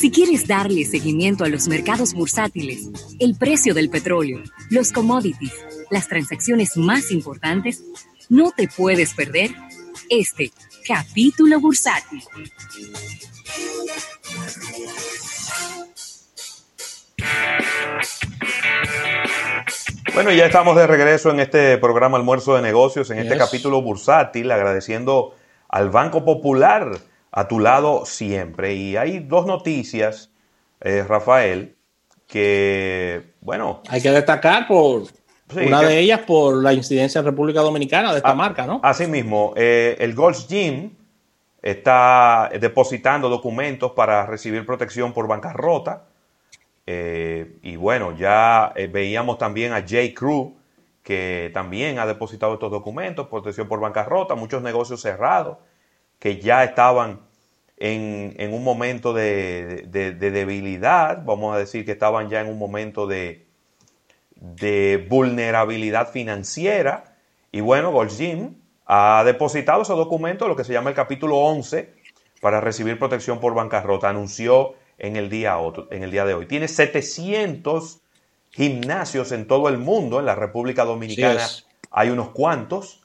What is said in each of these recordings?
Si quieres darle seguimiento a los mercados bursátiles, el precio del petróleo, los commodities, las transacciones más importantes, no te puedes perder este capítulo bursátil. Bueno, ya estamos de regreso en este programa Almuerzo de Negocios, en este capítulo bursátil, agradeciendo al Banco Popular a tu lado siempre. Y hay dos noticias, eh, Rafael, que, bueno... Hay que destacar por... una de ellas por la incidencia en República Dominicana de esta ah, marca, ¿no? Así mismo, eh, el Gold's Gym está depositando documentos para recibir protección por bancarrota. Eh, y bueno, ya veíamos también a J. Crew, que también ha depositado estos documentos, protección por bancarrota, muchos negocios cerrados que ya estaban en, un momento de, debilidad, vamos a decir que estaban ya en un momento de, vulnerabilidad financiera. Y bueno, Goldgym ha depositado ese documento, lo que se llama el capítulo 11, para recibir protección por bancarrota. Anunció en el día, en el día de hoy. Tiene 700 gimnasios en todo el mundo, en la República Dominicana hay unos cuantos.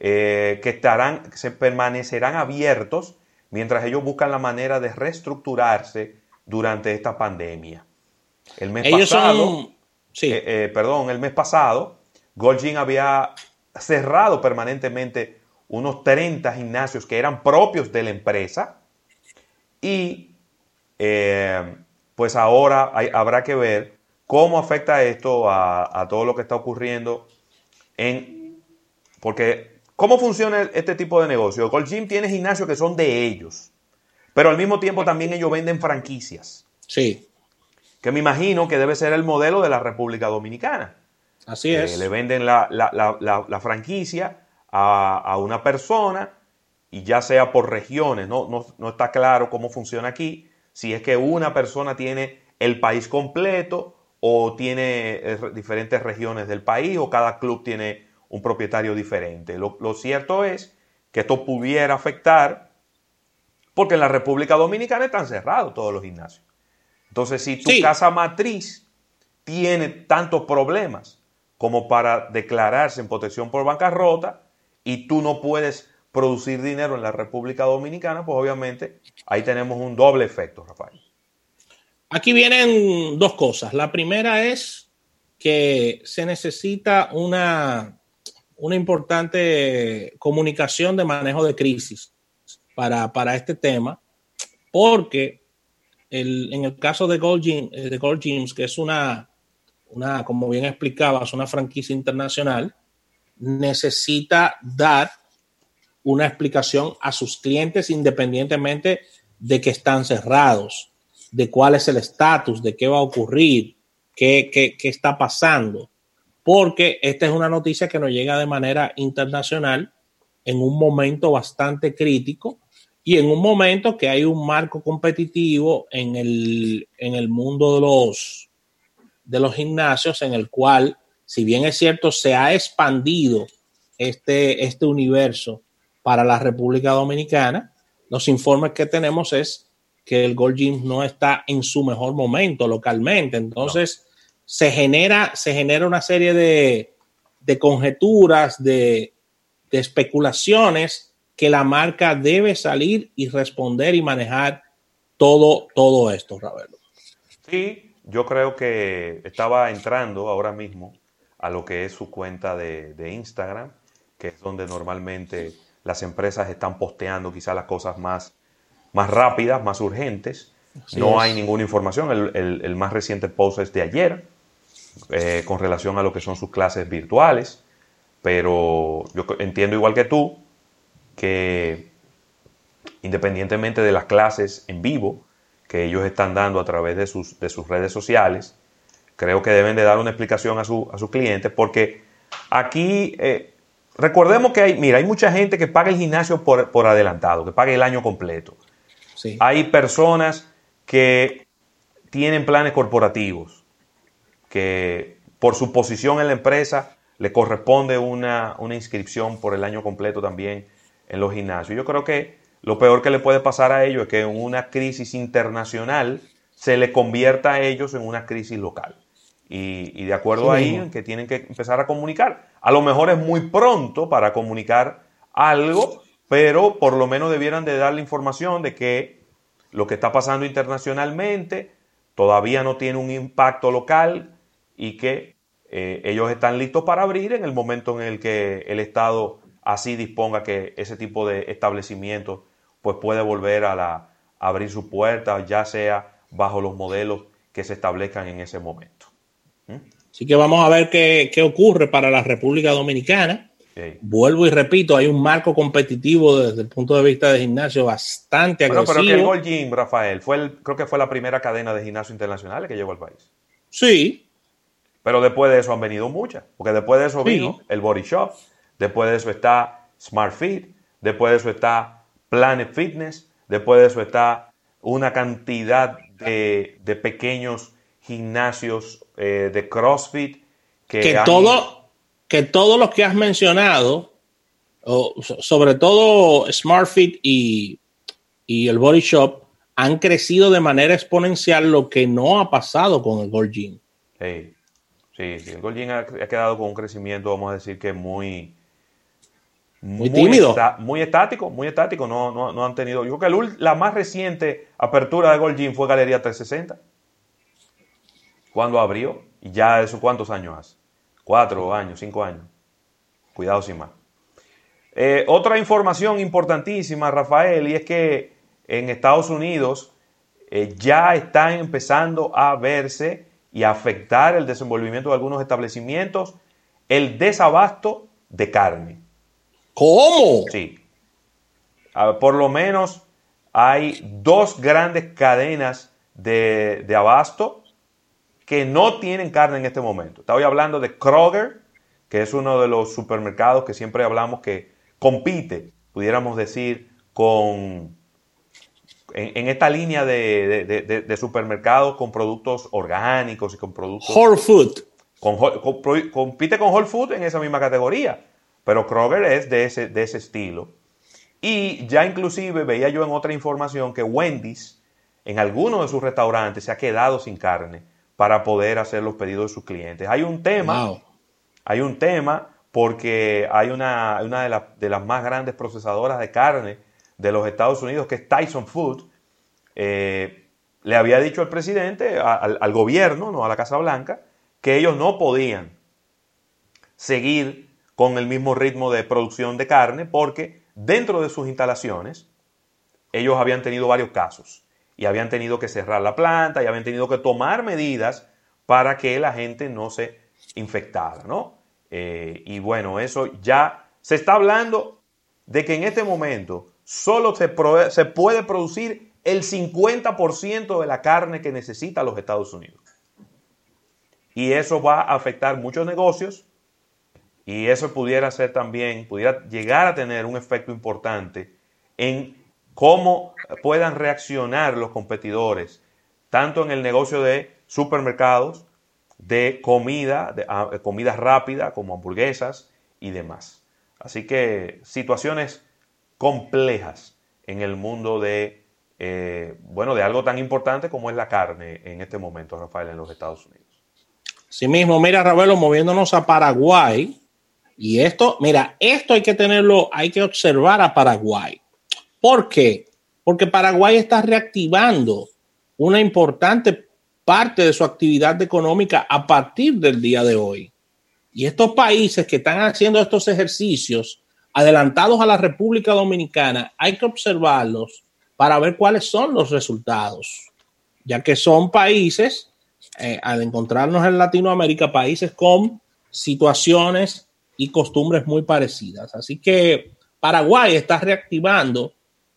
Eh, que estarán, se permanecerán abiertos mientras ellos buscan la manera de reestructurarse durante esta pandemia. El mes pasado, eh, eh, perdón, el mes pasado, Golgin había cerrado permanentemente unos 30 gimnasios que eran propios de la empresa y pues ahora habrá que ver cómo afecta esto a, a todo lo que está ocurriendo en porque ¿Cómo funciona este tipo de negocio? Gold Gym tiene gimnasios que son de ellos, pero al mismo tiempo también ellos venden franquicias. Sí. Que me imagino que debe ser el modelo de la República Dominicana. Así es. le venden la, franquicia a, una persona y ya sea por regiones, no, no, no está claro cómo funciona aquí, si es que una persona tiene el país completo o tiene eh, diferentes regiones del país o cada club tiene un propietario diferente. Lo, cierto es que esto pudiera afectar porque en la República Dominicana están cerrados todos los gimnasios. Entonces, si tu casa matriz tiene tantos problemas como para declararse en protección por bancarrota y tú no puedes producir dinero en la República Dominicana, pues obviamente ahí tenemos un doble efecto, Rafael. Aquí vienen dos cosas. La primera es que se necesita una una importante comunicación de manejo de crisis para, este tema, porque en el caso de Gold, eh, de Gold que es una, una, como bien explicabas, una franquicia internacional, necesita dar una explicación a sus clientes independientemente de que están cerrados, de cuál es el estatus, de qué va a ocurrir, qué, qué, qué está pasando porque esta es una noticia que nos llega de manera internacional en un momento bastante crítico y en un momento que hay un marco competitivo en el, en el mundo de los, de los gimnasios en el cual, si bien es cierto, se ha expandido este, este universo para la República Dominicana, los informes que tenemos es que el Gold Gym no está en su mejor momento localmente. Entonces, se genera, se genera una serie de, conjeturas, de, especulaciones que la marca debe salir y responder y manejar todo, todo esto, Ravelo. Sí, yo creo que estaba entrando ahora mismo a lo que es su cuenta de, Instagram, que es donde normalmente las empresas están posteando quizás las cosas más, más rápidas, más urgentes. no hay ninguna información. El, el, más reciente post es de ayer. Eh, con relación a lo que son sus clases virtuales, pero yo entiendo igual que tú que independientemente de las clases en vivo que ellos están dando a través de sus, de sus redes sociales, creo que deben de dar una explicación a, su, a sus clientes porque aquí eh, recordemos que hay, mira, hay mucha gente que paga el gimnasio por, por adelantado, que paga el año completo. Hay personas que tienen planes corporativos, que por su posición en la empresa le corresponde una, inscripción por el año completo también en los gimnasios. Yo creo que lo peor que le puede pasar a ellos es que en una crisis internacional se le convierta a ellos en una crisis local. Y, de acuerdo ahí en que tienen que empezar a comunicar. A lo mejor es muy pronto para comunicar algo, pero por lo menos debieran de dar la información de que lo que está pasando internacionalmente todavía no tiene un impacto local y que eh, ellos están listos para abrir en el momento en el que el Estado así disponga que ese tipo de establecimientos pues puede volver a, la, abrir sus puertas, ya sea bajo los modelos que se establezcan en ese momento. ¿Mm? Así que vamos a ver qué, ocurre para la República Dominicana. Vuelvo y repito, hay un marco competitivo desde el punto de vista de gimnasio bastante agresivo. Pero que el Gold Gym, Rafael, fue el, creo que fue la primera cadena de gimnasio internacional que llegó al país. Sí. Pero después de eso han venido muchas, porque después de eso vino el Body Shop, después de eso está Smart Fit, después de eso está Planet Fitness, después de eso está una cantidad de, pequeños gimnasios eh, de CrossFit que, que todo que todos los que has mencionado, sobre todo SmartFit y, y el Body Shop, han crecido de manera exponencial, lo que no ha pasado con el Gold Gym. Sí, sí, el Gold Gym ha, quedado con un crecimiento, vamos a decir que muy, muy, tímido. muy estático, muy estático. No, no, no, han tenido. Yo creo que la más reciente apertura de Gold Gym fue Galería 360. Cuando abrió. Y ya eso, ¿cuántos años hace? Cuatro años, cinco años. Cuidado sin más. Eh, otra información importantísima, Rafael, y es que en Estados Unidos eh, ya están empezando a verse y afectar el desenvolvimiento de algunos establecimientos el desabasto de carne. ¿Cómo? Sí. por lo menos hay dos grandes cadenas de, de abasto que no tienen carne en este momento. Estaba hablando de Kroger, que es uno de los supermercados que siempre hablamos que compite, pudiéramos decir, con en, esta línea de, supermercados con productos orgánicos y con productos... Whole Food. compite con Whole Food en esa misma categoría, pero Kroger es de ese, de ese estilo. Y ya inclusive veía yo en otra información que Wendy's en algunos de sus restaurantes se ha quedado sin carne para poder hacer los pedidos de sus clientes. Hay un tema, hay un tema porque hay una, de, las más grandes procesadoras de carne de los Estados Unidos, que es Tyson Food, eh, le había dicho al presidente, al, gobierno, no a la Casa Blanca, que ellos no podían seguir con el mismo ritmo de producción de carne porque dentro de sus instalaciones ellos habían tenido varios casos y habían tenido que cerrar la planta y habían tenido que tomar medidas para que la gente no se infectara, ¿no? Eh, y bueno, eso ya se está hablando de que en este momento solo se, puede producir el 50% de la carne que necesita los Estados Unidos. Y eso va a afectar muchos negocios y eso pudiera ser también, pudiera llegar a tener un efecto importante en cómo puedan reaccionar los competidores, tanto en el negocio de supermercados, de comida, de, ah, comida rápida como hamburguesas y demás. Así que situaciones complejas en el mundo de, eh, bueno, de algo tan importante como es la carne en este momento, Rafael, en los Estados Unidos. Sí mismo, mira, Ravelo, moviéndonos a Paraguay. Y esto, mira, esto hay que tenerlo, hay que observar a Paraguay. ¿Por qué? Porque Paraguay está reactivando una importante parte de su actividad económica a partir del día de hoy. Y estos países que están haciendo estos ejercicios adelantados a la República Dominicana, hay que observarlos para ver cuáles son los resultados, ya que son países, eh, al encontrarnos en Latinoamérica, países con situaciones y costumbres muy parecidas. Así que Paraguay está reactivando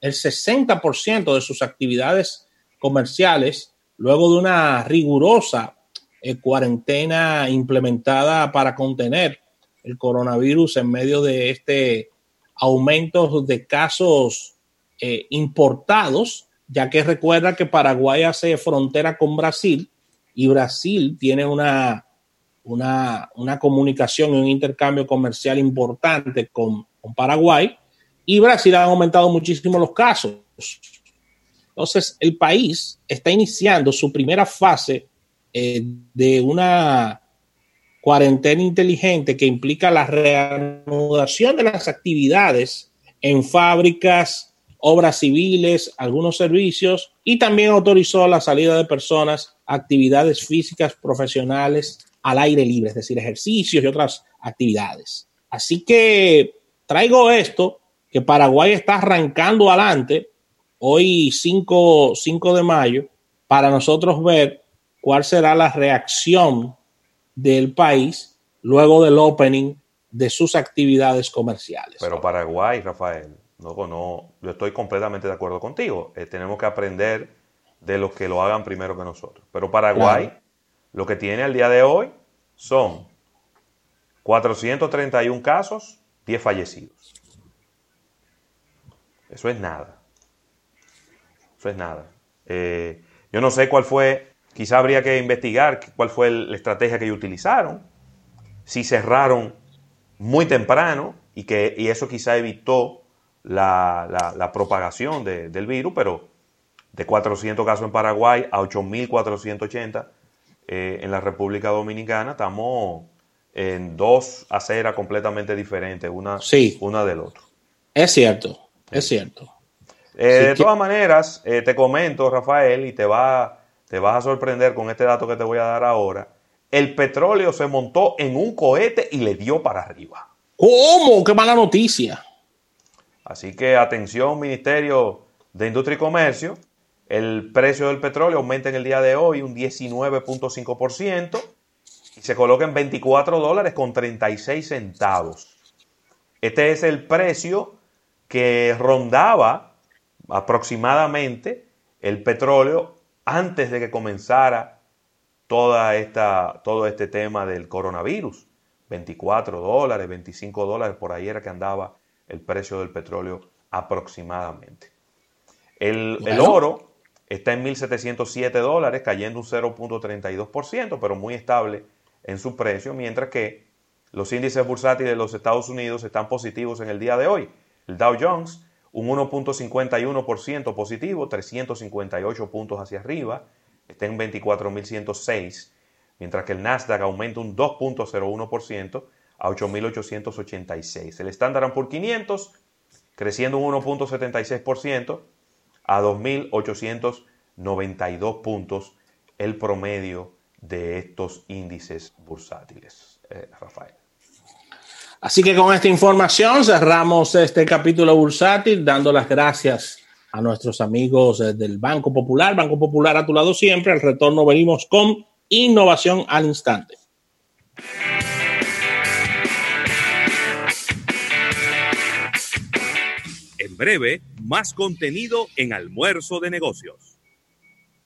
el 60% de sus actividades comerciales luego de una rigurosa eh, cuarentena implementada para contener el coronavirus en medio de este aumento de casos eh, importados, ya que recuerda que Paraguay hace frontera con Brasil y Brasil tiene una, una, comunicación y un intercambio comercial importante con, con Paraguay y Brasil han aumentado muchísimo los casos. Entonces, el país está iniciando su primera fase eh, de una cuarentena inteligente que implica la reanudación de las actividades en fábricas, obras civiles, algunos servicios y también autorizó la salida de personas actividades físicas profesionales al aire libre, es decir, ejercicios y otras actividades. Así que traigo esto, que Paraguay está arrancando adelante, hoy 5, 5 de mayo, para nosotros ver cuál será la reacción del país luego del opening de sus actividades comerciales. Pero Paraguay, Rafael, no, no, yo estoy completamente de acuerdo contigo. Eh, tenemos que aprender de los que lo hagan primero que nosotros. Pero Paraguay, lo que tiene al día de hoy son 431 casos, 10 fallecidos. Eso es nada. Eso es nada. Eh, yo no sé cuál fue Quizá habría que investigar cuál fue la estrategia que ellos utilizaron. Si cerraron muy temprano y que eso quizá evitó la, propagación del virus, pero de 400 casos en Paraguay a 8.480 eh, en la República Dominicana, estamos en dos aceras completamente diferentes, una, una del otro. Es cierto, es cierto. Eh, de todas maneras, eh, te comento, Rafael, y te va te vas a sorprender con este dato que te voy a dar ahora. El petróleo se montó en un cohete y le dio para arriba. ¿Cómo? ¡Qué mala noticia! Así que atención, Ministerio de Industria y Comercio. El precio del petróleo aumenta en el día de hoy un 19.5% y se coloca en 24 dólares con 36 centavos. Este es el precio que rondaba aproximadamente el petróleo antes de que comenzara toda esta, todo este tema del coronavirus. 24 dólares, 25 dólares, por ahí era que andaba el precio del petróleo aproximadamente. El, el oro está en 1.707 dólares, cayendo un 0.32%, pero muy estable en su precio, mientras que los índices bursátiles de los Estados Unidos están positivos en el día de hoy. El Dow Jones un 1.51% positivo, 358 puntos hacia arriba, está en 24.106, mientras que el Nasdaq aumenta un 2.01% a 8.886. El Standard Poor's 500 creciendo un 1.76% a 2.892 puntos el promedio de estos índices bursátiles. Eh, Rafael. Así que con esta información cerramos este capítulo bursátil, dando las gracias a nuestros amigos eh, del Banco Popular. Banco Popular a tu lado siempre. Al retorno venimos con innovación al instante. En breve, más contenido en almuerzo de negocios.